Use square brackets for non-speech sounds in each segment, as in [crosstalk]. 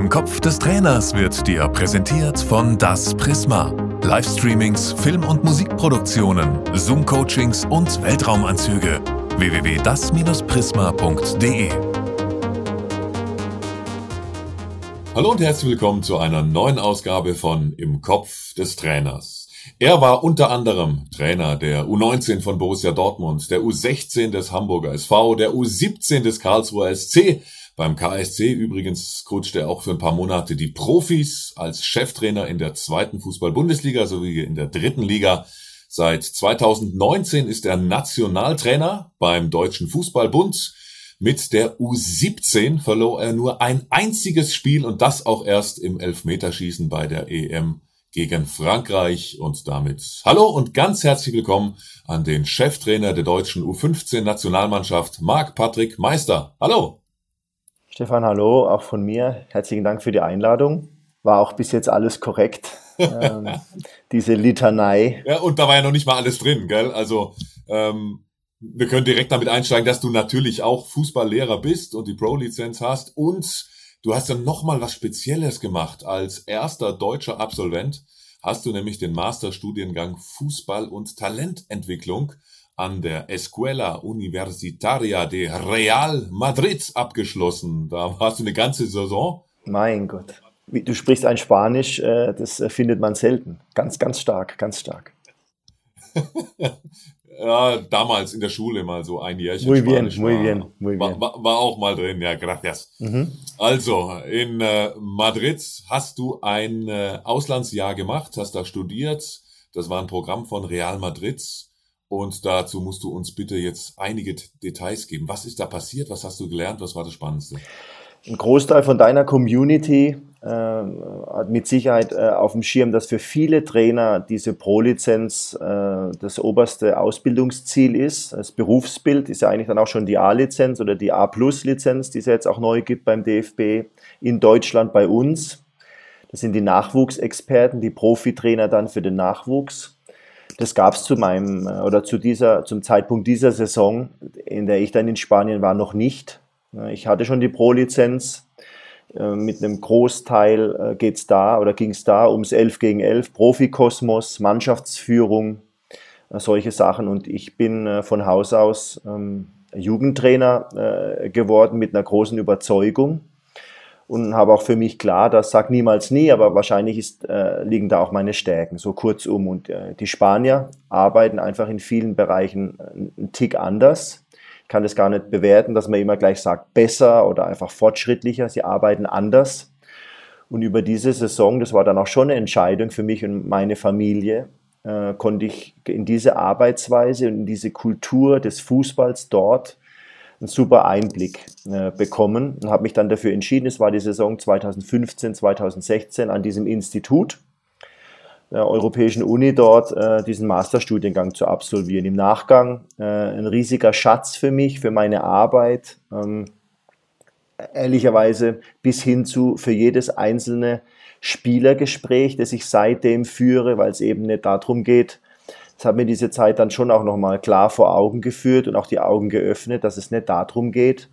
Im Kopf des Trainers wird dir präsentiert von Das Prisma. Livestreamings, Film- und Musikproduktionen, Zoom-Coachings und Weltraumanzüge. www.das-prisma.de Hallo und herzlich willkommen zu einer neuen Ausgabe von Im Kopf des Trainers. Er war unter anderem Trainer der U19 von Borussia Dortmund, der U16 des Hamburger SV, der U17 des Karlsruher SC beim KSC übrigens coacht er auch für ein paar Monate die Profis als Cheftrainer in der zweiten Fußball-Bundesliga sowie in der dritten Liga. Seit 2019 ist er Nationaltrainer beim Deutschen Fußballbund. Mit der U17 verlor er nur ein einziges Spiel und das auch erst im Elfmeterschießen bei der EM gegen Frankreich. Und damit hallo und ganz herzlich willkommen an den Cheftrainer der deutschen U15 Nationalmannschaft, Marc Patrick Meister. Hallo! Stefan, hallo, auch von mir. Herzlichen Dank für die Einladung. War auch bis jetzt alles korrekt. ähm, [laughs] diese Litanei. Ja, und da war ja noch nicht mal alles drin, gell? Also, ähm, wir können direkt damit einsteigen, dass du natürlich auch Fußballlehrer bist und die Pro-Lizenz hast und du hast dann nochmal was Spezielles gemacht. Als erster deutscher Absolvent hast du nämlich den Masterstudiengang Fußball und Talententwicklung an der Escuela Universitaria de Real Madrid abgeschlossen. Da warst du eine ganze Saison. Mein Gott. Du sprichst ein Spanisch, äh, das äh, findet man selten. Ganz, ganz stark, ganz stark. [laughs] ja, damals in der Schule mal so ein Jährchen muy bien, Spanisch muy bien, muy bien. War, war, war, auch mal drin, ja, gracias. Mhm. Also, in äh, Madrid hast du ein äh, Auslandsjahr gemacht, hast da studiert. Das war ein Programm von Real Madrid und dazu musst du uns bitte jetzt einige Details geben. Was ist da passiert? Was hast du gelernt? Was war das Spannendste? Ein Großteil von deiner Community äh, hat mit Sicherheit äh, auf dem Schirm, dass für viele Trainer diese Pro-Lizenz äh, das oberste Ausbildungsziel ist. Das Berufsbild ist ja eigentlich dann auch schon die A-Lizenz oder die A-Plus-Lizenz, die es jetzt auch neu gibt beim DFB in Deutschland bei uns. Das sind die Nachwuchsexperten, die Profitrainer dann für den Nachwuchs. Das gab es zu meinem äh, oder zu dieser, zum Zeitpunkt dieser Saison, in der ich dann in Spanien war, noch nicht. Ich hatte schon die Pro-Lizenz. Äh, mit einem Großteil äh, geht's da oder ging es da ums 11 gegen 11, Profikosmos, Mannschaftsführung, solche Sachen. Und ich bin von Haus aus ähm, Jugendtrainer geworden mit einer großen Überzeugung und habe auch für mich klar, das sagt niemals nie, aber wahrscheinlich ist, äh, liegen da auch meine Stärken, so kurzum. Und äh, die Spanier arbeiten einfach in vielen Bereichen einen Tick anders. Ich kann das gar nicht bewerten, dass man immer gleich sagt, besser oder einfach fortschrittlicher. Sie arbeiten anders. Und über diese Saison, das war dann auch schon eine Entscheidung für mich und meine Familie, äh, konnte ich in diese Arbeitsweise und in diese Kultur des Fußballs dort einen super Einblick äh, bekommen und habe mich dann dafür entschieden, es war die Saison 2015, 2016 an diesem Institut der Europäischen Uni dort äh, diesen Masterstudiengang zu absolvieren. Im Nachgang äh, ein riesiger Schatz für mich, für meine Arbeit, ähm, ehrlicherweise bis hin zu für jedes einzelne Spielergespräch, das ich seitdem führe, weil es eben nicht darum geht, das hat mir diese Zeit dann schon auch nochmal klar vor Augen geführt und auch die Augen geöffnet, dass es nicht darum geht,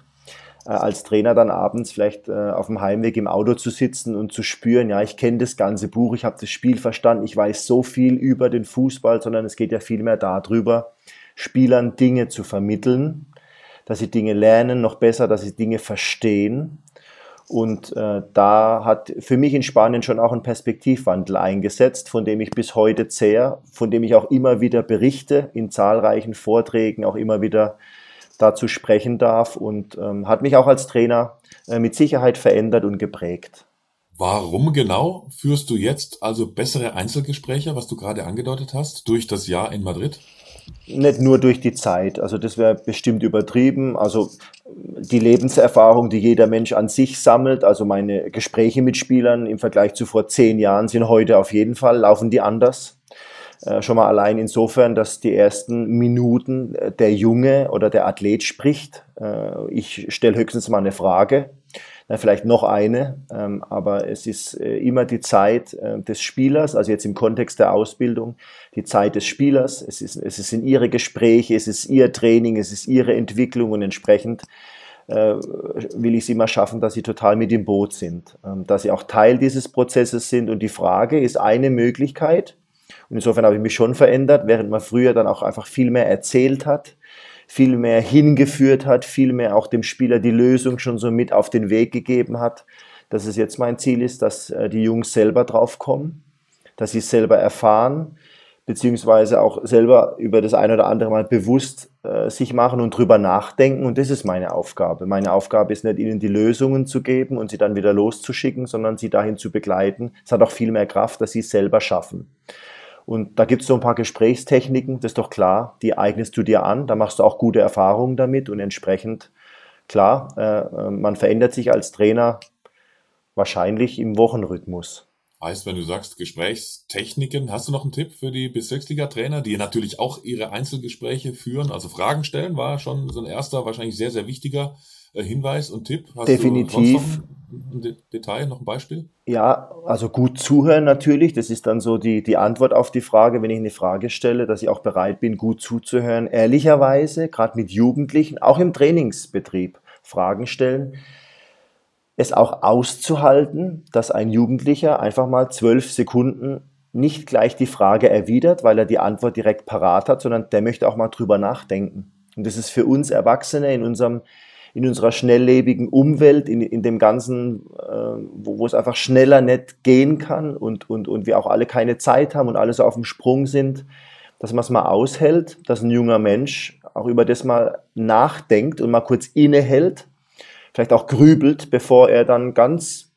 äh, als Trainer dann abends vielleicht äh, auf dem Heimweg im Auto zu sitzen und zu spüren, ja, ich kenne das ganze Buch, ich habe das Spiel verstanden, ich weiß so viel über den Fußball, sondern es geht ja vielmehr darüber, Spielern Dinge zu vermitteln, dass sie Dinge lernen, noch besser, dass sie Dinge verstehen und äh, da hat für mich in Spanien schon auch ein Perspektivwandel eingesetzt, von dem ich bis heute zehre, von dem ich auch immer wieder berichte, in zahlreichen Vorträgen auch immer wieder dazu sprechen darf und ähm, hat mich auch als Trainer äh, mit Sicherheit verändert und geprägt. Warum genau führst du jetzt also bessere Einzelgespräche, was du gerade angedeutet hast, durch das Jahr in Madrid? Nicht nur durch die Zeit, also das wäre bestimmt übertrieben. Also die Lebenserfahrung, die jeder Mensch an sich sammelt, also meine Gespräche mit Spielern im Vergleich zu vor zehn Jahren sind heute auf jeden Fall, laufen die anders. Äh, schon mal allein insofern, dass die ersten Minuten äh, der Junge oder der Athlet spricht. Äh, ich stelle höchstens mal eine Frage vielleicht noch eine, ähm, aber es ist äh, immer die Zeit äh, des Spielers, also jetzt im Kontext der Ausbildung, die Zeit des Spielers. Es ist, es sind ihre Gespräche, es ist ihr Training, es ist ihre Entwicklung und entsprechend äh, will ich es immer schaffen, dass sie total mit im Boot sind, ähm, dass sie auch Teil dieses Prozesses sind. Und die Frage ist eine Möglichkeit. Und insofern habe ich mich schon verändert, während man früher dann auch einfach viel mehr erzählt hat, viel mehr hingeführt hat, viel mehr auch dem Spieler die Lösung schon so mit auf den Weg gegeben hat, dass es jetzt mein Ziel ist, dass äh, die Jungs selber drauf kommen, dass sie es selber erfahren, beziehungsweise auch selber über das eine oder andere mal bewusst äh, sich machen und drüber nachdenken. Und das ist meine Aufgabe. Meine Aufgabe ist nicht, ihnen die Lösungen zu geben und sie dann wieder loszuschicken, sondern sie dahin zu begleiten. Es hat auch viel mehr Kraft, dass sie es selber schaffen. Und da gibt es so ein paar Gesprächstechniken, das ist doch klar, die eignest du dir an, da machst du auch gute Erfahrungen damit und entsprechend, klar, äh, äh man verändert sich als Trainer wahrscheinlich im Wochenrhythmus. Heißt, wenn du sagst Gesprächstechniken, hast du noch einen Tipp für die Bezirksliga-Trainer, die natürlich auch ihre Einzelgespräche führen? Also Fragen stellen war schon so ein erster, wahrscheinlich sehr, sehr wichtiger Hinweis und Tipp. Hast Definitiv. Ein Detail, noch ein Beispiel? Ja, also gut zuhören natürlich. Das ist dann so die, die Antwort auf die Frage, wenn ich eine Frage stelle, dass ich auch bereit bin, gut zuzuhören. Ehrlicherweise, gerade mit Jugendlichen, auch im Trainingsbetrieb, Fragen stellen es auch auszuhalten, dass ein Jugendlicher einfach mal zwölf Sekunden nicht gleich die Frage erwidert, weil er die Antwort direkt parat hat, sondern der möchte auch mal drüber nachdenken. Und das ist für uns Erwachsene in unserem in unserer schnelllebigen Umwelt, in, in dem Ganzen, äh, wo, wo es einfach schneller nicht gehen kann und, und, und wir auch alle keine Zeit haben und alle so auf dem Sprung sind, dass man es mal aushält, dass ein junger Mensch auch über das mal nachdenkt und mal kurz innehält vielleicht auch grübelt, bevor er dann ganz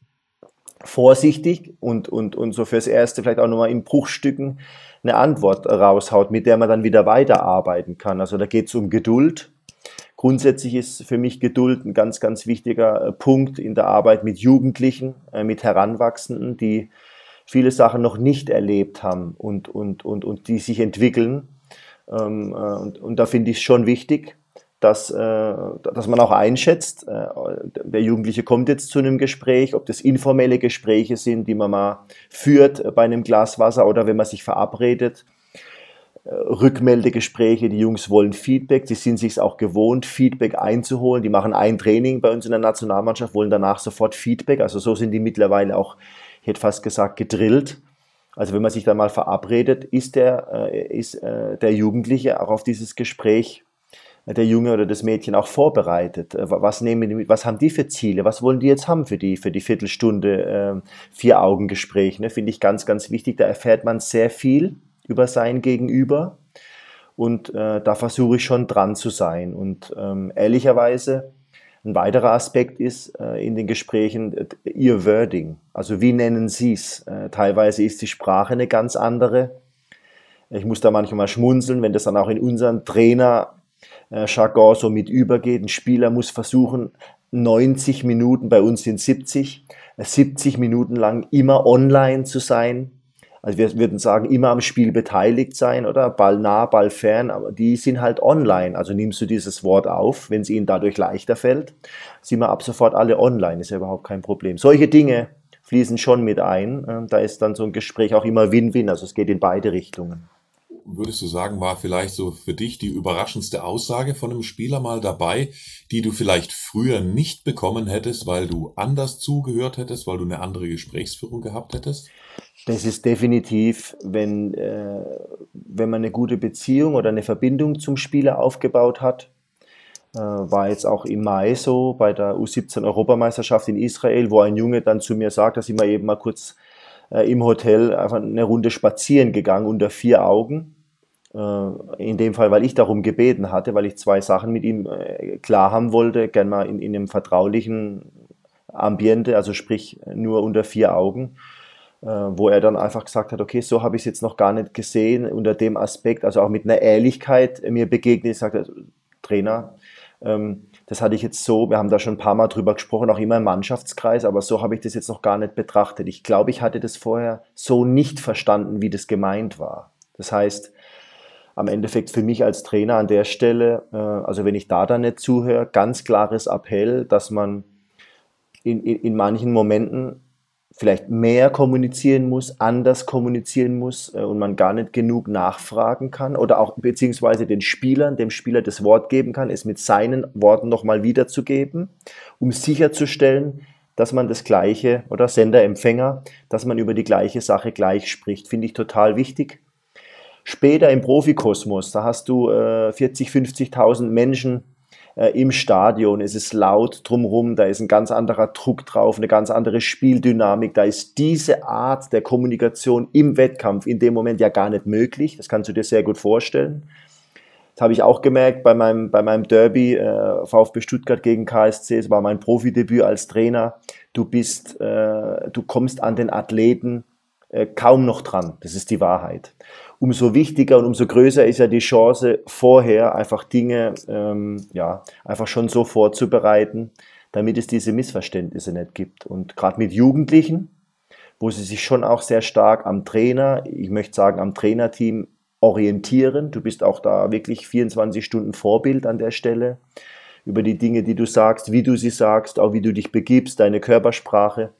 vorsichtig und, und, und so fürs Erste vielleicht auch nochmal in Bruchstücken eine Antwort raushaut, mit der man dann wieder weiterarbeiten kann. Also da geht es um Geduld. Grundsätzlich ist für mich Geduld ein ganz, ganz wichtiger äh, Punkt in der Arbeit mit Jugendlichen, äh, mit Heranwachsenden, die viele Sachen noch nicht erlebt haben und, und, und, und die sich entwickeln. Ähm, äh, und, und da finde ich es schon wichtig, dass, dass man auch einschätzt, der Jugendliche kommt jetzt zu einem Gespräch, ob das informelle Gespräche sind, die man mal führt bei einem Glas Wasser oder wenn man sich verabredet. Äh, Rückmeldegespräche, die Jungs wollen Feedback, sie sind sich auch gewohnt, Feedback einzuholen. Die machen ein Training bei uns in der Nationalmannschaft, wollen danach sofort Feedback. Also so sind die mittlerweile auch, ich hätte fast gesagt, gedrillt. Also wenn man sich dann mal verabredet, ist der, ist der Jugendliche auch auf dieses Gespräch der Junge oder das Mädchen auch vorbereitet. Äh, was nehmen die? Was haben die für Ziele? Was wollen die jetzt haben für die, für die Viertelstunde äh, Vier-Augen-Gespräch? Ne? Finde ich ganz, ganz wichtig. Da erfährt man sehr viel über sein Gegenüber. Und äh, da versuche ich schon dran zu sein. Und ähm, ehrlicherweise, ein weiterer Aspekt ist äh, in den Gesprächen äh, ihr Wording. Also wie nennen Sie es? Äh, teilweise ist die Sprache eine ganz andere. Ich muss da manchmal schmunzeln, wenn das dann auch in unseren Trainer Jargon so mit übergeht. Ein Spieler muss versuchen, 90 Minuten, bei uns sind 70, 70 äh, Minuten lang immer online zu sein. Also wir würden sagen, immer am Spiel beteiligt sein, oder? Ball nah, Ball fern, aber die sind halt online. Also nimmst du dieses Wort auf, wenn es ihnen dadurch leichter fällt, sind wir ab sofort alle online, ist ja überhaupt kein Problem. Solche Dinge fließen schon mit ein. Ähm, da ist dann so ein Gespräch auch immer Win-Win, also es geht in beide Richtungen würdest du sagen, war vielleicht so für dich die überraschendste Aussage von einem Spieler mal dabei, die du vielleicht früher nicht bekommen hättest, weil du anders zugehört hättest, weil du eine andere Gesprächsführung gehabt hättest? Das ist definitiv, wenn, äh, wenn man eine gute Beziehung oder eine Verbindung zum Spieler aufgebaut hat. Äh, war jetzt auch im Mai so bei der U17 Europameisterschaft in Israel, wo ein Junge dann zu mir sagt, dass ich mal eben mal kurz äh, im Hotel einfach eine Runde spazieren gegangen unter vier Augen äh, in dem Fall, weil ich darum gebeten hatte, weil ich zwei Sachen mit ihm äh, klar haben wollte, gern mal in, in einem vertraulichen Ambiente, also sprich nur unter vier Augen, wo er dann einfach gesagt hat, okay, so habe ich es jetzt noch gar nicht gesehen, unter dem Aspekt, also auch mit einer Ehrlichkeit mir begegnet. Ich sagte, Trainer, ähm, das hatte ich jetzt so, wir haben da schon ein paar Mal drüber gesprochen, auch immer im Mannschaftskreis, aber so habe ich das jetzt noch gar nicht betrachtet. Ich glaube, ich hatte das vorher so nicht verstanden, wie das gemeint war. Das heißt, am Endeffekt für mich als Trainer an der Stelle, äh, also wenn ich da dann nicht zuhöre, ganz klares Appell, dass man in, in, in manchen Momenten vielleicht mehr kommunizieren muss, anders kommunizieren muss äh, und man gar nicht genug nachfragen kann oder auch beziehungsweise den Spielern, dem Spieler das Wort geben kann, es mit seinen Worten nochmal wiederzugeben, um sicherzustellen, dass man das gleiche oder Sender, Empfänger, dass man über die gleiche Sache gleich spricht, finde ich total wichtig. Später im Profikosmos, da hast du äh, 40, 50.000 Menschen, äh, im Stadion. Es ist laut drumherum, da ist ein ganz anderer Druck drauf, eine ganz andere Spieldynamik. Da ist diese Art der Kommunikation im Wettkampf in dem Moment ja gar nicht möglich. Das kannst du dir sehr gut vorstellen. Das habe ich auch gemerkt bei meinem, bei meinem Derby äh, VfB Stuttgart gegen KSC. Es war mein Profidebüt als Trainer. Du bist, äh, du kommst an den Athleten äh, kaum noch dran. Das ist die Wahrheit umso wichtiger und umso größer ist ja die Chance, vorher einfach Dinge ähm, ja, einfach schon so vorzubereiten, damit es diese Missverständnisse nicht gibt. Und gerade mit Jugendlichen, wo sie sich schon auch sehr stark am Trainer, ich möchte sagen am Trainerteam orientieren. Du bist auch da wirklich 24 Stunden Vorbild an der Stelle über die Dinge, die du sagst, wie du sie sagst, auch wie du dich begibst, deine Körpersprache.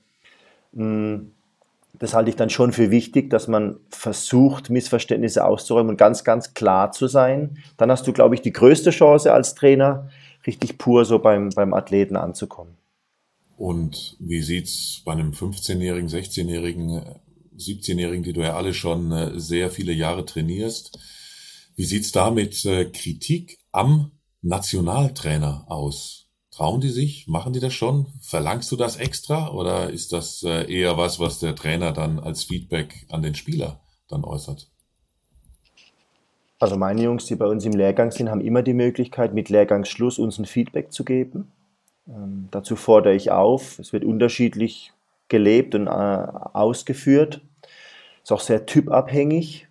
Hm das halte ich dann schon für wichtig, dass man versucht, Missverständnisse auszuräumen und ganz, ganz klar zu sein. Dann hast du, glaube ich, die größte Chance als Trainer, richtig pur so beim, beim Athleten anzukommen. Und wie sieht's bei einem 15-Jährigen, 16-Jährigen, 17-Jährigen, die du ja alle schon äh, sehr viele Jahre trainierst, wie sieht's da mit äh, Kritik am Nationaltrainer aus? Trauen die sich? Machen die das schon? Verlangst du das extra oder ist das äh, eher was, was der Trainer dann als Feedback an den Spieler dann äußert? Also meine Jungs, die bei uns im Lehrgang sind, haben immer die Möglichkeit, mit Lehrgangsschluss uns ein Feedback zu geben. Ähm, dazu fordere ich auf. Es wird unterschiedlich gelebt und äh, ausgeführt. Ist auch sehr typabhängig.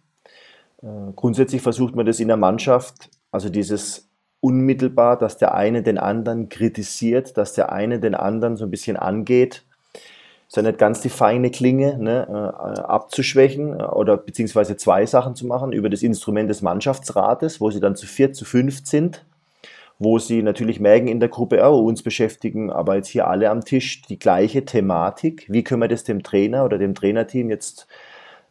Äh, grundsätzlich versucht man das in der Mannschaft, also dieses unmittelbar, dass der eine den anderen kritisiert, dass der eine den anderen so ein bisschen angeht. Ist ja nicht ganz die feine Klinge ne, äh, abzuschwächen äh, oder beziehungsweise zwei Sachen zu machen über das Instrument des Mannschaftsrates, wo sie dann zu vier, zu fünf sind, wo sie natürlich merken in der Gruppe, oh, uns beschäftigen aber jetzt hier alle am Tisch die gleiche Thematik. Wie können wir das dem Trainer oder dem Trainerteam jetzt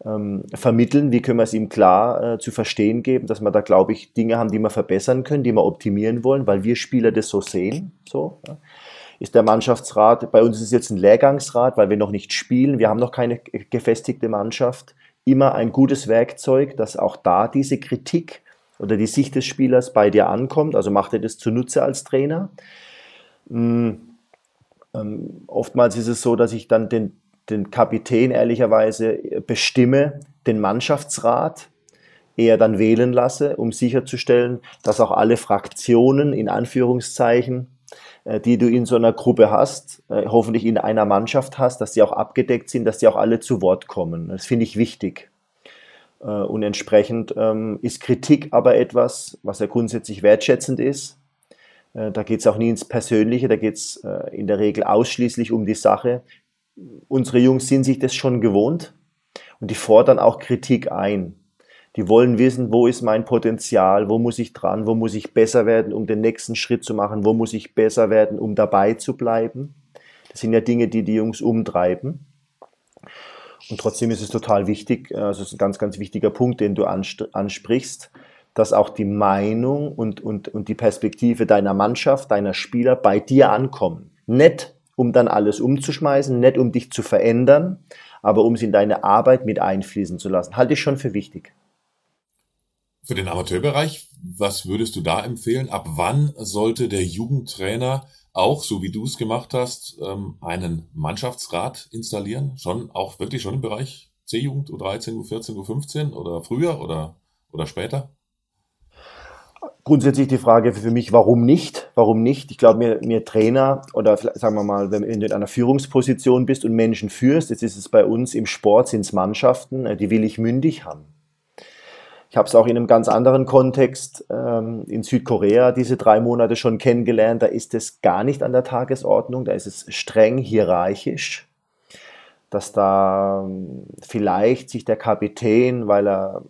ähm, vermitteln, wie können wir es ihm klar äh, zu verstehen geben, dass wir da, glaube ich, Dinge haben, die wir verbessern können, die wir optimieren wollen, weil wir Spieler das so sehen. So, ja. Ist der Mannschaftsrat, bei uns ist es jetzt ein Lehrgangsrat, weil wir noch nicht spielen, wir haben noch keine gefestigte Mannschaft, immer ein gutes Werkzeug, dass auch da diese Kritik oder die Sicht des Spielers bei dir ankommt, also macht er das zunutze als Trainer. Mhm. Ähm, oftmals ist es so, dass ich dann den, den Kapitän ehrlicherweise bestimme, den Mannschaftsrat eher dann wählen lasse, um sicherzustellen, dass auch alle Fraktionen in Anführungszeichen, äh, die du in so einer Gruppe hast, äh, hoffentlich in einer Mannschaft hast, dass sie auch abgedeckt sind, dass sie auch alle zu Wort kommen. Das finde ich wichtig. Äh, und entsprechend ähm, ist Kritik aber etwas, was ja grundsätzlich wertschätzend ist. Da geht es auch nie ins Persönliche, da geht es in der Regel ausschließlich um die Sache unsere Jungs sind sich das schon gewohnt und die fordern auch Kritik ein. Die wollen wissen, wo ist mein Potenzial, wo muss ich dran, wo muss ich besser werden, um den nächsten Schritt zu machen, wo muss ich besser werden, um dabei zu bleiben. Das sind ja Dinge, die die Jungs umtreiben. Und trotzdem ist es total wichtig, also es ist ein ganz, ganz wichtiger Punkt, den du ansprichst, dass auch die Meinung und, und, und die Perspektive deiner Mannschaft, deiner Spieler bei dir ankommen. Nicht um dann alles umzuschmeißen, nicht um dich zu verändern, aber um sie in deine Arbeit mit einfließen zu lassen. Halte ich schon für wichtig. Für den Amateurbereich, was würdest du da empfehlen? Ab wann sollte der Jugendtrainer auch, so wie du es gemacht hast, ähm, einen Mannschaftsrat installieren? Schon, auch wirklich schon im Bereich C-Jugend, U13, U14, U15 oder früher oder, oder später? Grundsätzlich die Frage für mich, warum nicht? Warum nicht? Ich glaube, mir, mir Trainer oder sagen wir mal, wenn du in einer Führungsposition bist und Menschen führst, jetzt ist es bei uns im Sport, sind es Mannschaften, äh, die will ich mündig haben. Ich habe es auch in einem ganz anderen Kontext ähm, in Südkorea diese drei Monate schon kennengelernt. Da ist es gar nicht an der Tagesordnung, da ist es streng hierarchisch, dass da ähm, vielleicht sich der Kapitän, weil er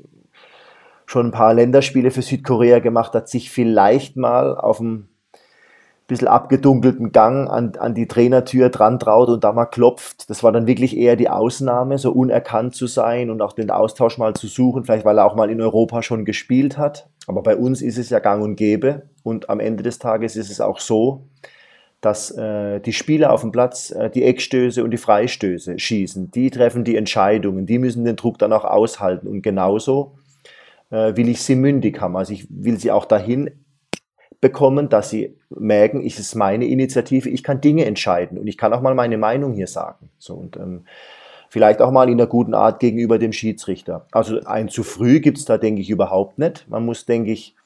schon ein paar Länderspiele für Südkorea gemacht hat, sich vielleicht mal auf dem bisschen abgedunkelten Gang an, an die Trainertür dran traut und da mal klopft. Das war dann wirklich eher die Ausnahme, so unerkannt zu sein und auch den Austausch mal zu suchen, vielleicht weil er auch mal in Europa schon gespielt hat. Aber bei uns ist es ja gang und gäbe und am Ende des Tages ist es auch so, dass äh, die Spieler auf dem Platz äh, die Eckstöße und die Freistöße schießen. Die treffen die Entscheidungen, die müssen den Druck dann auch aushalten. Und genauso äh, will ich sie mündig haben. Also ich will sie auch dahin bekommen, dass sie merken, ich ist meine Initiative, ich kann Dinge entscheiden und ich kann auch mal meine Meinung hier sagen. So und ähm, vielleicht auch mal in einer guten Art gegenüber dem Schiedsrichter. Also ein zu früh gibt es da, denke ich, überhaupt nicht. Man muss, denke ich,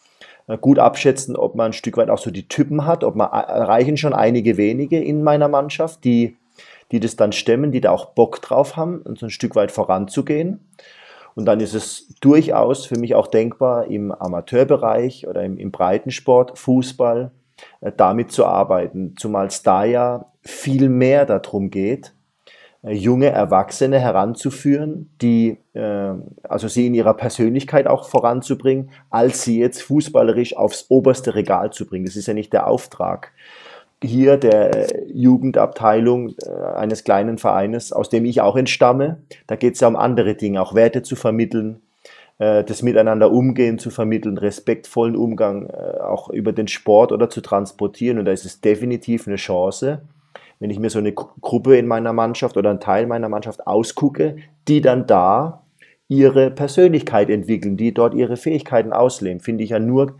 äh, gut abschätzen, ob man ein Stück weit auch so die Typen hat, ob man äh, erreichen schon einige wenige in meiner Mannschaft, die, die das dann stemmen, die da auch Bock drauf haben, so ein Stück weit voranzugehen. Und dann ist es durchaus für mich auch denkbar, im Amateurbereich oder im, im Breitensport, Fußball, äh, damit zu arbeiten. Zumal es da ja viel mehr darum geht, äh, junge Erwachsene heranzuführen, die, äh, also sie in ihrer Persönlichkeit auch voranzubringen, als sie jetzt fußballerisch aufs oberste Regal zu bringen. Das ist ja nicht der Auftrag hier der äh, Jugendabteilung äh, eines kleinen Vereines, aus dem ich auch entstamme. Da geht es ja um andere Dinge, auch Werte zu vermitteln, äh, das Miteinander umgehen zu vermitteln, respektvollen Umgang auch über den Sport oder zu transportieren. Und da ist es definitiv eine Chance, wenn ich mir so eine Gruppe in meiner Mannschaft oder einen Teil meiner Mannschaft ausgucke, die dann da ihre Persönlichkeit entwickeln, die dort ihre Fähigkeiten ausleben, finde ich ja nur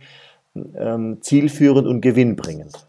ähm, zielführend und gewinnbringend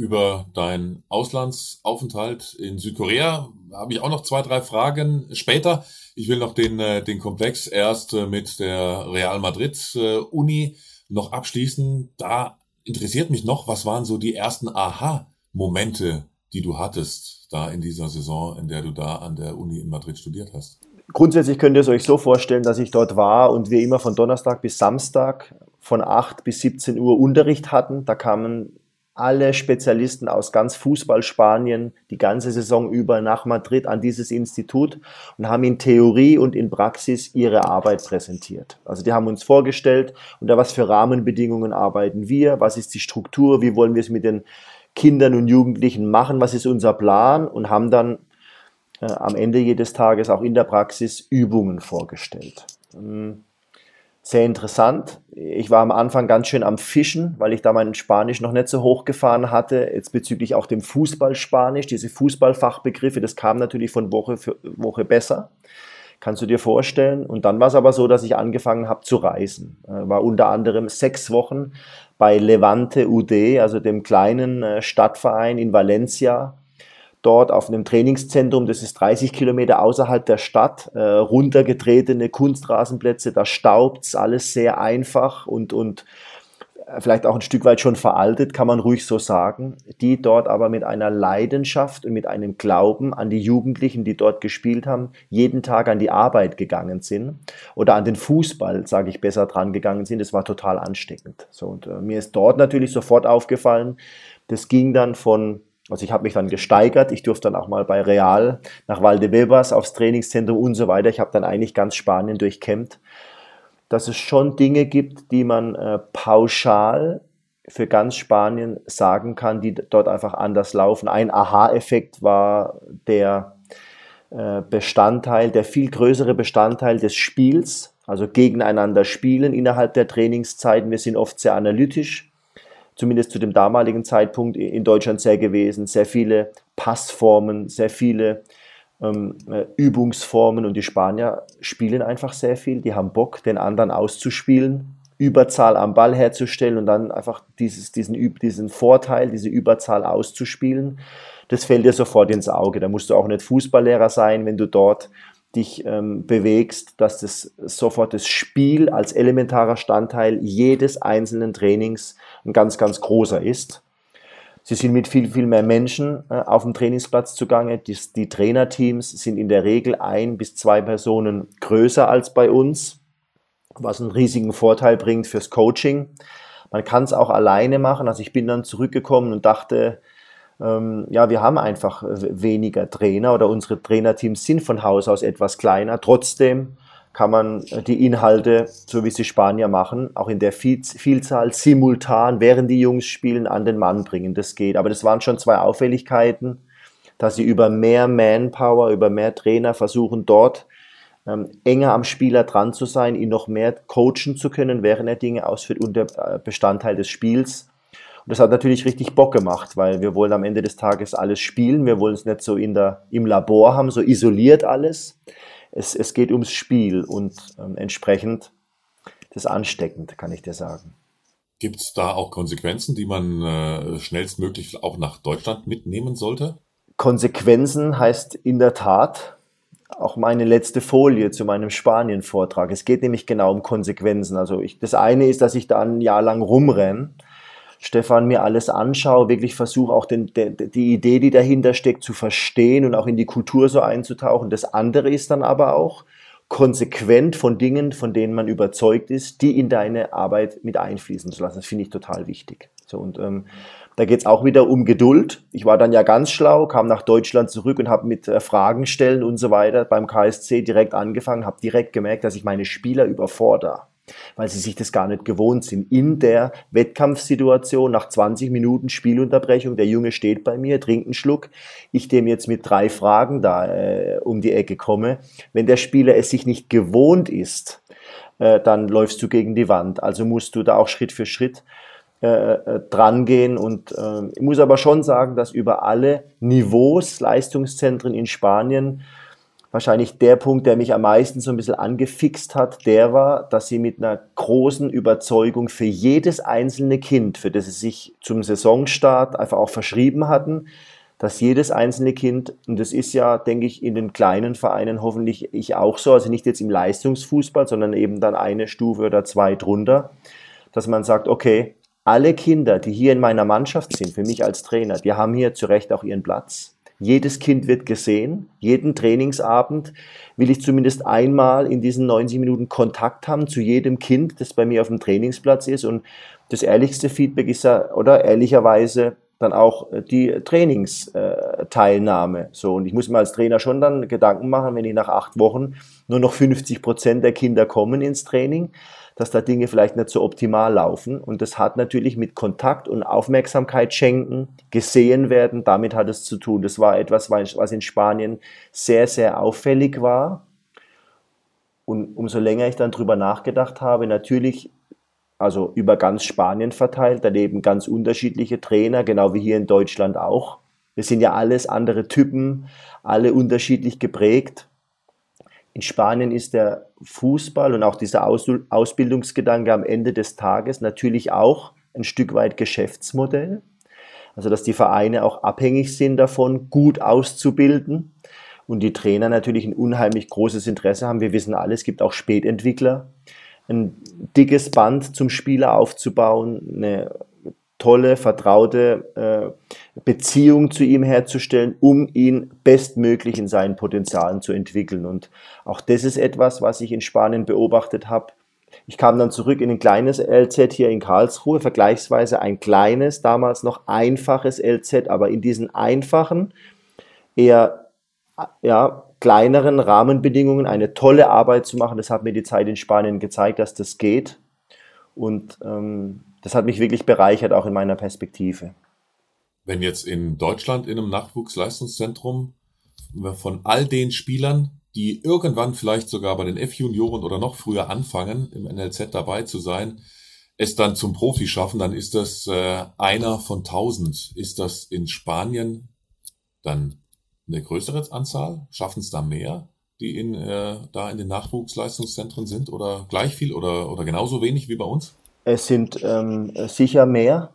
über deinen Auslandsaufenthalt in Südkorea habe ich auch noch zwei, drei Fragen später. Ich will noch den, äh, den Komplex erst äh, mit der Real Madrid äh, Uni noch abschließen. Da interessiert mich noch, was waren so die ersten Aha-Momente, die du hattest da in dieser Saison, in der du da an der Uni in Madrid studiert hast? Grundsätzlich könnt ihr es euch so vorstellen, dass ich dort war und wir immer von Donnerstag bis Samstag von 8 bis 17 Uhr Unterricht hatten. Da kamen alle Spezialisten aus ganz Fußball Spanien die ganze Saison über nach Madrid an dieses Institut und haben in Theorie und in Praxis ihre Arbeit präsentiert. Also die haben uns vorgestellt, unter was für Rahmenbedingungen arbeiten wir, was ist die Struktur, wie wollen wir es mit den Kindern und Jugendlichen machen, was ist unser Plan und haben dann äh, am Ende jedes Tages auch in der Praxis Übungen vorgestellt. Ähm, sehr interessant. Ich war am Anfang ganz schön am Fischen, weil ich da meinen Spanisch noch nicht so hochgefahren hatte. Jetzt bezüglich auch dem Fußballspanisch, diese Fußballfachbegriffe, das kam natürlich von Woche für Woche besser. Kannst du dir vorstellen? Und dann war es aber so, dass ich angefangen habe zu reisen. Äh, war unter anderem sechs Wochen bei Levante UD, also dem kleinen äh, Stadtverein in Valencia, dort auf einem Trainingszentrum, das ist 30 Kilometer außerhalb der Stadt, äh, runtergetretene Kunstrasenplätze, da staubt's, alles sehr einfach und, und äh, vielleicht auch ein Stück weit schon veraltet, kann man ruhig so sagen, die dort aber mit einer Leidenschaft und mit einem Glauben an die Jugendlichen, die dort gespielt haben, jeden Tag an die Arbeit gegangen sind oder an den Fußball, sage ich besser, dran gegangen sind. Das war total ansteckend. So, und äh, mir ist dort natürlich sofort aufgefallen, das ging dann von also ich habe mich dann gesteigert. Ich durfte dann auch mal bei Real nach Valdebebas aufs Trainingszentrum und so weiter. Ich habe dann eigentlich ganz Spanien durchkämmt. Dass es schon Dinge gibt, die man äh, pauschal für ganz Spanien sagen kann, die dort einfach anders laufen. Ein Aha-Effekt war der äh, Bestandteil, der viel größere Bestandteil des Spiels, also gegeneinander spielen innerhalb der Trainingszeiten. Wir sind oft sehr analytisch zumindest zu dem damaligen Zeitpunkt in Deutschland sehr gewesen. Sehr viele Passformen, sehr viele ähm, äh, Übungsformen und die Spanier spielen einfach sehr viel. Die haben Bock, den anderen auszuspielen, Überzahl am Ball herzustellen und dann einfach dieses, diesen, diesen Vorteil, diese Überzahl auszuspielen. Das fällt dir sofort ins Auge. Da musst du auch nicht Fußballlehrer sein, wenn du dort dich ähm, bewegst, dass das sofort das Spiel als elementarer Standteil jedes einzelnen Trainings ein ganz, ganz großer ist. Sie sind mit viel, viel mehr Menschen äh, auf dem Trainingsplatz zugange. Die, die Trainerteams sind in der Regel ein bis zwei Personen größer als bei uns, was einen riesigen Vorteil bringt fürs Coaching. Man kann es auch alleine machen. Also ich bin dann zurückgekommen und dachte, ja, wir haben einfach weniger Trainer oder unsere Trainerteams sind von Haus aus etwas kleiner. Trotzdem kann man äh, die Inhalte, so wie sie Spanier machen, auch in der Vielzahl simultan, während die Jungs spielen, an den Mann bringen. Das geht. Aber das waren schon zwei Auffälligkeiten, dass sie über mehr Manpower, über mehr Trainer versuchen, dort ähm, enger am Spieler dran zu sein, ihn noch mehr coachen zu können, während er Dinge ausführt unter äh, Bestandteil des Spiels. Und das hat natürlich richtig Bock gemacht, weil wir wollen am Ende des Tages alles spielen. Wir wollen es nicht so in der, im Labor haben, so isoliert alles. Es, es geht ums Spiel und ähm, entsprechend das ansteckend, kann ich dir sagen. Gibt es da auch Konsequenzen, die man äh, schnellstmöglich auch nach Deutschland mitnehmen sollte? Konsequenzen heißt in der Tat auch meine letzte Folie zu meinem Spanien-Vortrag. Es geht nämlich genau um Konsequenzen. Also ich, das eine ist, dass ich da ein Jahr lang rumrenne Stefan mir alles anschaue, wirklich versuche auch den, de, die Idee, die dahinter steckt, zu verstehen und auch in die Kultur so einzutauchen. Das andere ist dann aber auch, konsequent von Dingen, von denen man überzeugt ist, die in deine Arbeit mit einfließen zu lassen. Das finde ich total wichtig. So, und ähm, da geht es auch wieder um Geduld. Ich war dann ja ganz schlau, kam nach Deutschland zurück und habe mit äh, Fragen stellen und so weiter beim KSC direkt angefangen, habe direkt gemerkt, dass ich meine Spieler überfordere weil sie sich das gar nicht gewohnt sind. In der Wettkampfsituation nach 20 Minuten Spielunterbrechung, der Junge steht bei mir, trinkt einen Schluck, ich dem jetzt mit drei Fragen da äh, um die Ecke komme. Wenn der Spieler es sich nicht gewohnt ist, äh, dann läufst du gegen die Wand. Also musst du da auch Schritt für Schritt äh, äh dran gehen und äh, ich muss aber schon sagen, dass über alle Niveaus Leistungszentren in Spanien wahrscheinlich der Punkt, der mich am meisten so ein bisschen angefixt hat, der war, dass sie mit einer großen Überzeugung für jedes einzelne Kind, für das sie sich zum Saisonstart einfach auch verschrieben hatten, dass jedes einzelne Kind, und das ist ja, denke ich, in den kleinen Vereinen hoffentlich ich auch so, also nicht jetzt im Leistungsfußball, sondern eben dann eine Stufe oder zwei drunter, dass man sagt, okay, alle Kinder, die hier in meiner Mannschaft sind, für mich als Trainer, die haben hier zu Recht auch ihren Platz. Jedes Kind wird gesehen. Jeden Trainingsabend will ich zumindest einmal in diesen 90 Minuten Kontakt haben zu jedem Kind, das bei mir auf dem Trainingsplatz ist. Und das ehrlichste Feedback ist ja, oder ehrlicherweise dann auch die Trainingsteilnahme. So, und ich muss mir als Trainer schon dann Gedanken machen, wenn ich nach acht Wochen nur noch 50 Prozent der Kinder kommen ins Training, dass da Dinge vielleicht nicht so optimal laufen. Und das hat natürlich mit Kontakt und Aufmerksamkeit schenken, gesehen werden, damit hat es zu tun. Das war etwas, was in Spanien sehr, sehr auffällig war. Und umso länger ich dann drüber nachgedacht habe, natürlich, also über ganz Spanien verteilt, daneben ganz unterschiedliche Trainer, genau wie hier in Deutschland auch. Wir sind ja alles andere Typen, alle unterschiedlich geprägt. In Spanien ist der Fußball und auch dieser Aus Ausbildungsgedanke am Ende des Tages natürlich auch ein Stück weit Geschäftsmodell. Also dass die Vereine auch abhängig sind davon, gut auszubilden und die Trainer natürlich ein unheimlich großes Interesse haben. Wir wissen alle, es gibt auch Spätentwickler. Ein dickes Band zum Spieler aufzubauen, eine tolle, vertraute äh, Beziehung zu ihm herzustellen, um ihn bestmöglich in seinen Potenzialen zu entwickeln. Und auch das ist etwas, was ich in Spanien beobachtet habe. Ich kam dann zurück in ein kleines LZ hier in Karlsruhe, vergleichsweise ein kleines, damals noch einfaches LZ, aber in diesen einfachen, eher ja, kleineren Rahmenbedingungen eine tolle Arbeit zu machen. Das hat mir die Zeit in Spanien gezeigt, dass das geht. Und ähm, das hat mich wirklich bereichert, auch in meiner Perspektive. Wenn jetzt in Deutschland in einem Nachwuchsleistungszentrum von all den Spielern, die irgendwann vielleicht sogar bei den F-Junioren oder noch früher anfangen, im NLZ dabei zu sein, es dann zum Profi schaffen, dann ist das äh, einer von tausend. Ist das in Spanien dann eine größere Anzahl? Schaffen es da mehr, die in, äh, da in den Nachwuchsleistungszentren sind oder gleich viel oder, oder genauso wenig wie bei uns? Es sind ähm, sicher mehr.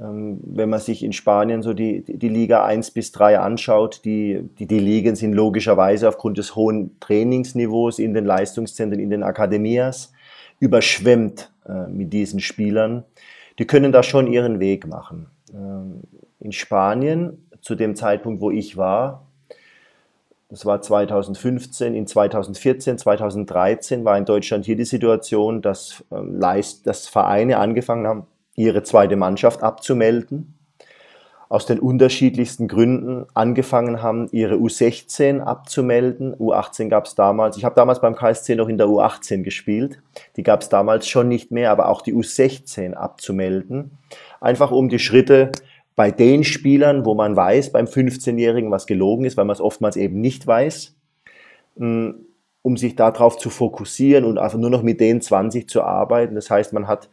Ähm, wenn man sich in Spanien so die, die Liga 1 bis 3 anschaut, die, die, die Ligen sind logischerweise aufgrund des hohen Trainingsniveaus in den Leistungszentren, in den Akademias überschwemmt äh, mit diesen Spielern. Die können da schon ihren Weg machen. Ähm, in Spanien, zu dem Zeitpunkt, wo ich war, das war 2015, in 2014, 2013 war in Deutschland hier die Situation, dass, ähm, dass Vereine angefangen haben, ihre zweite Mannschaft abzumelden. aus den unterschiedlichsten Gründen angefangen haben, ihre U16 abzumelden. U18 gab es damals. Ich habe damals beim KSC noch in der U18 gespielt. Die gab es damals schon nicht mehr, aber auch die U16 abzumelden. Einfach um die Schritte bei den Spielern, wo man weiß, beim 15-Jährigen, was gelogen ist, weil man es oftmals eben nicht weiß, hm, um sich darauf zu fokussieren und einfach nur noch mit den 20 zu arbeiten. Das heißt, man hat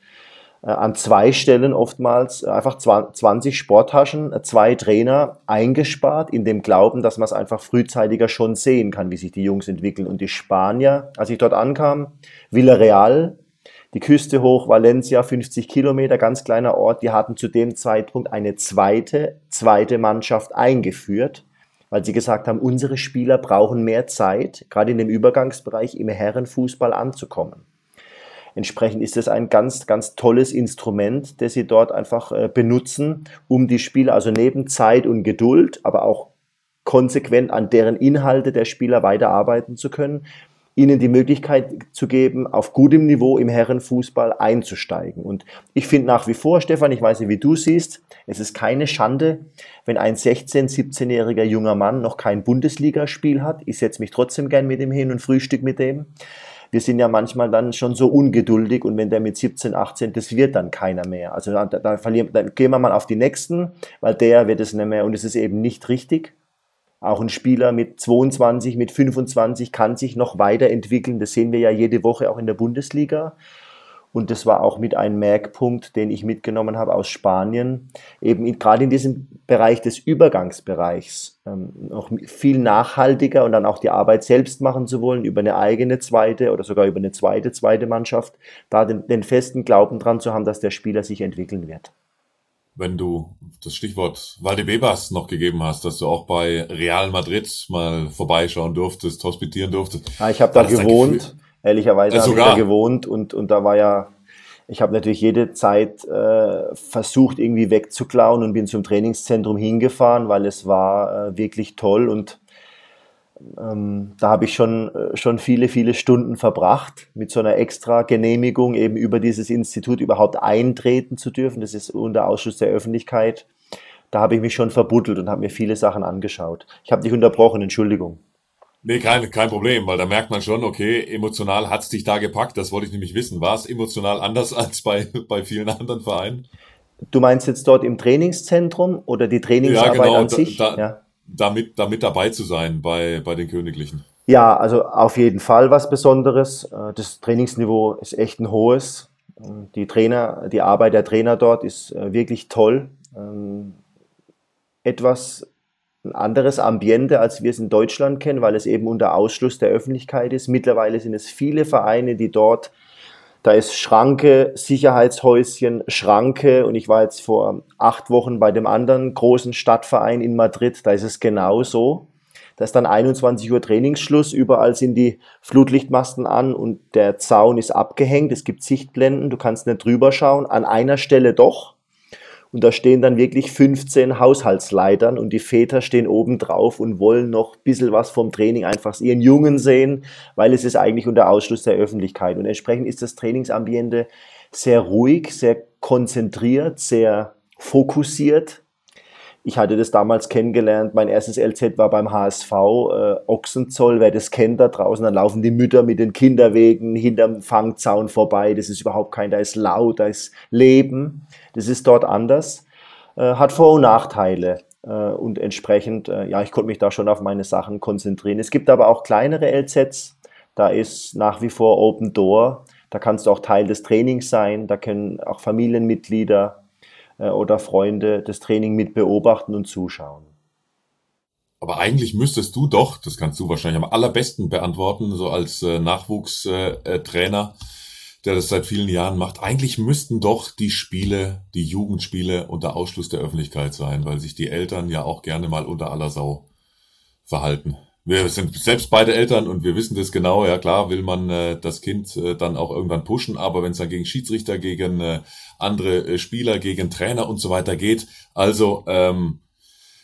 äh, an zwei Stellen oftmals äh, einfach 20 Sporttaschen, äh, zwei Trainer eingespart, in dem Glauben, dass man es einfach frühzeitiger schon sehen kann, wie sich die Jungs entwickeln. Und die Spanier, als ich dort ankam, Villarreal, die Küste hoch, Valencia, 50 Kilometer, ganz kleiner Ort, die hatten zu dem Zeitpunkt eine zweite, zweite Mannschaft eingeführt, weil sie gesagt haben, unsere Spieler brauchen mehr Zeit, gerade in dem Übergangsbereich im Herrenfußball anzukommen. Entsprechend ist es ein ganz, ganz tolles Instrument, das sie dort einfach äh, benutzen, um die Spieler, also neben Zeit und Geduld, aber auch konsequent an deren Inhalte der Spieler weiterarbeiten zu können, ihnen die Möglichkeit zu geben, auf gutem Niveau im Herrenfußball einzusteigen. Und ich finde nach wie vor, Stefan, ich weiß nicht, wie du siehst, es ist keine Schande, wenn ein 16-, 17-jähriger junger Mann noch kein Bundesligaspiel hat. Ich setze mich trotzdem gern mit ihm hin und frühstück mit dem wir sind ja manchmal dann schon so ungeduldig und wenn der mit 17, 18, das wird dann keiner mehr. Also da, da, verlieren, dann gehen wir mal auf die nächsten, weil der wird es nicht mehr und es ist eben nicht richtig. Auch ein Spieler mit 22, mit 25 kann sich noch weiterentwickeln. Das sehen wir ja jede Woche auch in der Bundesliga. Und das war auch mit ein Merkpunkt, den ich mitgenommen habe aus Spanien, eben in, gerade in diesem Bereich des Übergangsbereichs ähm, noch viel nachhaltiger und dann auch die Arbeit selbst machen zu wollen, über eine eigene zweite oder sogar über eine zweite, zweite Mannschaft, da den, den festen Glauben dran zu haben, dass der Spieler sich entwickeln wird. Wenn du das Stichwort Valdebebas noch gegeben hast, dass du auch bei Real Madrid mal vorbeischauen durftest, hospitieren durftest. Ja, ich habe da gewohnt. Ehrlicherweise ja, habe ich da gewohnt und, und da war ja, ich habe natürlich jede Zeit äh, versucht, irgendwie wegzuklauen und bin zum Trainingszentrum hingefahren, weil es war äh, wirklich toll und ähm, da habe ich schon, äh, schon viele, viele Stunden verbracht, mit so einer extra Genehmigung eben über dieses Institut überhaupt eintreten zu dürfen. Das ist unter Ausschuss der Öffentlichkeit. Da habe ich mich schon verbuddelt und habe mir viele Sachen angeschaut. Ich habe dich unterbrochen, Entschuldigung. Nee, kein, kein Problem, weil da merkt man schon, okay, emotional hat's dich da gepackt. Das wollte ich nämlich wissen. War es emotional anders [laughs] als bei, bei vielen anderen Vereinen? Du meinst jetzt dort im Trainingszentrum oder die Trainingsarbeit ja, genau, an sich? Da, ja. Damit, damit dabei zu sein bei, bei den Königlichen. Ja, also auf jeden Fall was Besonderes. Äh, das Trainingsniveau ist echt ein hohes. Die Trainer, die Arbeit der Trainer dort ist äh, wirklich toll. Ähm, etwas ein anderes Ambiente, als wir es in Deutschland kennen, weil es eben unter Ausschluss der Öffentlichkeit ist. Mittlerweile sind es viele Vereine, die dort, da ist Schranke, Sicherheitshäuschen, Schranke. Und ich war jetzt vor acht Wochen bei dem anderen großen Stadtverein in Madrid, da ist es genauso. Da ist dann 21 Uhr Trainingsschluss, überall sind die Flutlichtmasten an und der Zaun ist abgehängt, es gibt Sichtblenden, du kannst nicht drüber schauen, an einer Stelle doch, und da stehen dann wirklich 15 Haushaltsleitern und die Väter stehen oben drauf und wollen noch ein bisschen was vom Training einfach ihren Jungen sehen, weil es ist eigentlich unter Ausschluss der Öffentlichkeit. Und entsprechend ist das Trainingsambiente sehr ruhig, sehr konzentriert, sehr fokussiert. Ich hatte das damals kennengelernt. Mein erstes LZ war beim HSV, äh, Ochsenzoll, wer das kennt da draußen. Dann laufen die Mütter mit den Kinderwegen hinterm Fangzaun vorbei. Das ist überhaupt kein, da ist laut, da ist Leben. Das ist dort anders. Äh, hat Vor- und Nachteile. Äh, und entsprechend, äh, ja, ich konnte mich da schon auf meine Sachen konzentrieren. Es gibt aber auch kleinere LZs. Da ist nach wie vor Open Door. Da kannst du auch Teil des Trainings sein. Da können auch Familienmitglieder oder Freunde das Training mit beobachten und zuschauen. Aber eigentlich müsstest du doch, das kannst du wahrscheinlich am allerbesten beantworten, so als äh, Nachwuchstrainer, der das seit vielen Jahren macht. Eigentlich müssten doch die Spiele, die Jugendspiele unter Ausschluss der Öffentlichkeit sein, weil sich die Eltern ja auch gerne mal unter aller Sau verhalten. Wir sind selbst beide Eltern und wir wissen das genau. Ja klar, will man äh, das Kind äh, dann auch irgendwann pushen, aber wenn es dann gegen Schiedsrichter, gegen äh, andere äh, Spieler, gegen Trainer und so weiter geht, also ähm,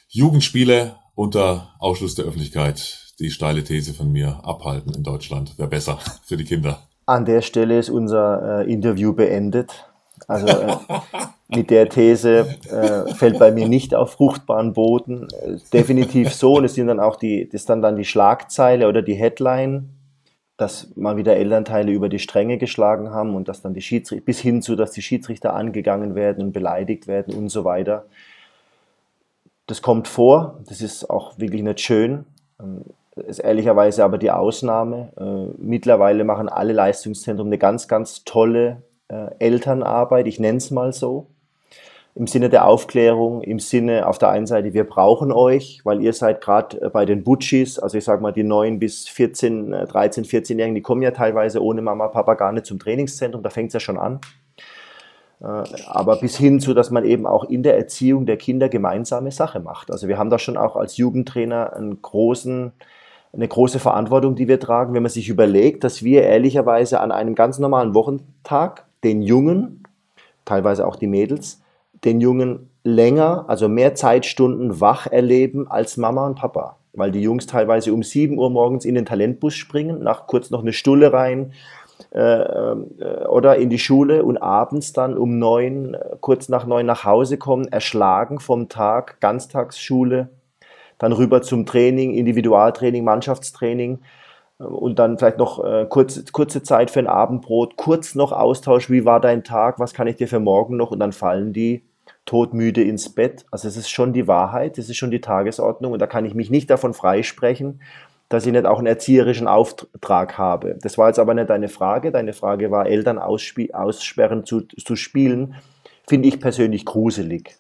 Jugendspiele unter Ausschluss der Öffentlichkeit, die steile These von mir, abhalten in Deutschland wäre besser für die Kinder. An der Stelle ist unser äh, Interview beendet. Also äh, [laughs] mit der These äh, fällt bei mir nicht auf fruchtbaren Boden. Äh, definitiv so. Und es sind dann auch die, das dann, dann die Schlagzeile oder die Headline, dass mal wieder Elternteile über die Stränge geschlagen haben und dass dann die Schiedsrichter, bis hin zu, dass die Schiedsrichter angegangen werden und beleidigt werden und so weiter. Das kommt vor. Das ist auch wirklich nicht schön. Ähm, ist ehrlicherweise aber die Ausnahme. Äh, mittlerweile machen alle Leistungszentren eine ganz, ganz tolle äh, Elternarbeit. Ich nenne es mal so im Sinne der Aufklärung, im Sinne auf der einen Seite, wir brauchen euch, weil ihr seid gerade äh, bei den Butchis, also ich sage mal die 9 bis 14, 13, 14-Jährigen, die kommen ja teilweise ohne Mama, Papa gar nicht zum Trainingszentrum, da fängt es ja schon an. Äh, aber bis hin zu, dass man eben auch in der Erziehung der Kinder gemeinsame Sache macht. Also wir haben da schon auch als Jugendtrainer einen großen, eine große Verantwortung, die wir tragen, wenn man sich überlegt, dass wir ehrlicherweise an einem ganz normalen Wochentag den Jungen, teilweise auch die Mädels, den Jungen länger, also mehr Zeitstunden wach erleben als Mama und Papa. Weil die Jungs teilweise um 7 Uhr morgens in den Talentbus springen, nach kurz noch eine Stulle rein äh, äh, oder in die Schule und abends dann um 9, äh, kurz nach 9 nach Hause kommen, erschlagen vom Tag, Ganztagsschule, dann rüber zum Training, Individualtraining, Mannschaftstraining äh, und dann vielleicht noch äh, kurze, kurze Zeit für ein Abendbrot, kurz noch Austausch, wie war dein Tag, was kann ich dir für morgen noch und dann fallen die todmüde ins Bett. Also es ist schon die Wahrheit, es ist schon die Tagesordnung und da kann ich mich nicht davon freisprechen, dass ich nicht auch einen erzieherischen Auftrag habe. Das war jetzt aber nicht deine Frage. Deine Frage war, Eltern aussperren zu, zu spielen, finde ich persönlich gruselig.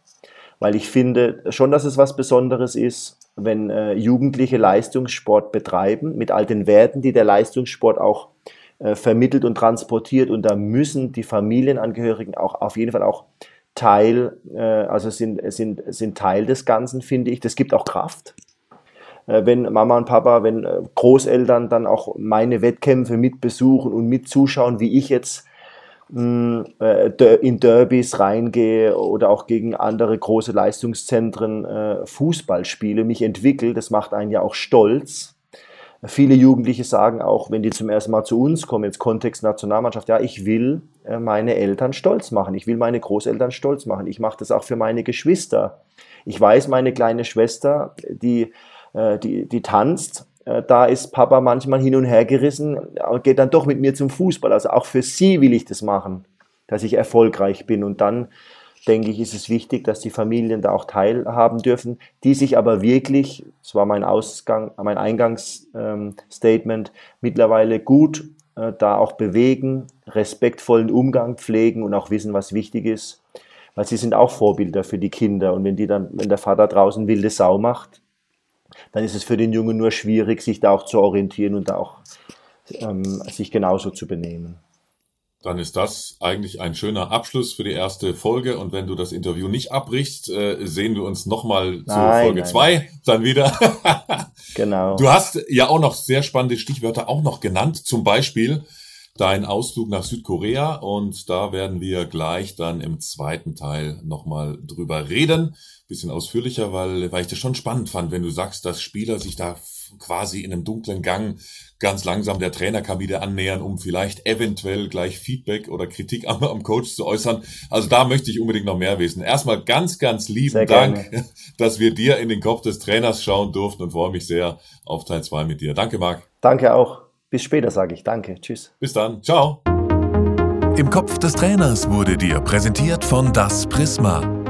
Weil ich finde schon, dass es was Besonderes ist, wenn äh, Jugendliche Leistungssport betreiben, mit all den Werten, die der Leistungssport auch äh, vermittelt und transportiert. Und da müssen die Familienangehörigen auch auf jeden Fall auch Teil, äh, also sind, sind, sind Teil des Ganzen, finde ich. Das gibt auch Kraft. Äh, wenn Mama und Papa, wenn äh, Großeltern dann auch meine Wettkämpfe mitbesuchen und mitzuschauen, wie ich jetzt mh, mm, äh, in Derbys reingehe oder auch gegen andere große Leistungszentren äh, Fußball spiele, mich entwickle, das macht einen ja auch stolz. Viele Jugendliche sagen auch, wenn die zum ersten Mal zu uns kommen, jetzt Kontext Nationalmannschaft, ja, ich will meine Eltern stolz machen, ich will meine Großeltern stolz machen, ich mache das auch für meine Geschwister. Ich weiß, meine kleine Schwester, die, äh, die, die tanzt, äh, da ist Papa manchmal hin und her gerissen, aber geht dann doch mit mir zum Fußball. Also auch für sie will ich das machen, dass ich erfolgreich bin und dann denke ich, ist es wichtig, dass die Familien da auch teilhaben dürfen, die sich aber wirklich, das war mein Ausgang, mein Eingangsstatement, mittlerweile gut äh, da auch bewegen, respektvollen Umgang pflegen und auch wissen, was wichtig ist. Weil sie sind auch Vorbilder für die Kinder. Und wenn die dann, wenn der Vater draußen wilde Sau macht, dann ist es für den Jungen nur schwierig, sich da auch zu orientieren und da auch ähm, sich genauso zu benehmen dann ist das eigentlich ein schöner Abschluss für die erste Folge. Und wenn du das Interview nicht abbrichst, äh, sehen wir uns nochmal zu Folge zwei dann wieder. [laughs] genau. Du hast ja auch noch sehr spannende Stichwörter auch noch genannt. Zum Beispiel dein Ausflug nach Südkorea. Und da werden wir gleich dann im zweiten Teil nochmal drüber reden. Bisschen ausführlicher, weil, weil ich das schon spannend fand, wenn du sagst, dass Spieler sich da quasi in einem dunklen Gang ganz langsam der Trainerkabine annähern, um vielleicht eventuell gleich Feedback oder Kritik am, am, Coach zu äußern. Also da möchte ich unbedingt noch mehr wissen. Erstmal ganz, ganz lieben sehr Dank, gerne. [laughs] dass wir dir in den Kopf des Trainers schauen durften und freue mich sehr auf Teil 2 mit dir. Danke, Marc. Danke auch. Bis später, sage ich. Danke. Tschüss. Bis dann. Ciao. Im Kopf des Trainers wurde dir präsentiert von Das Prisma.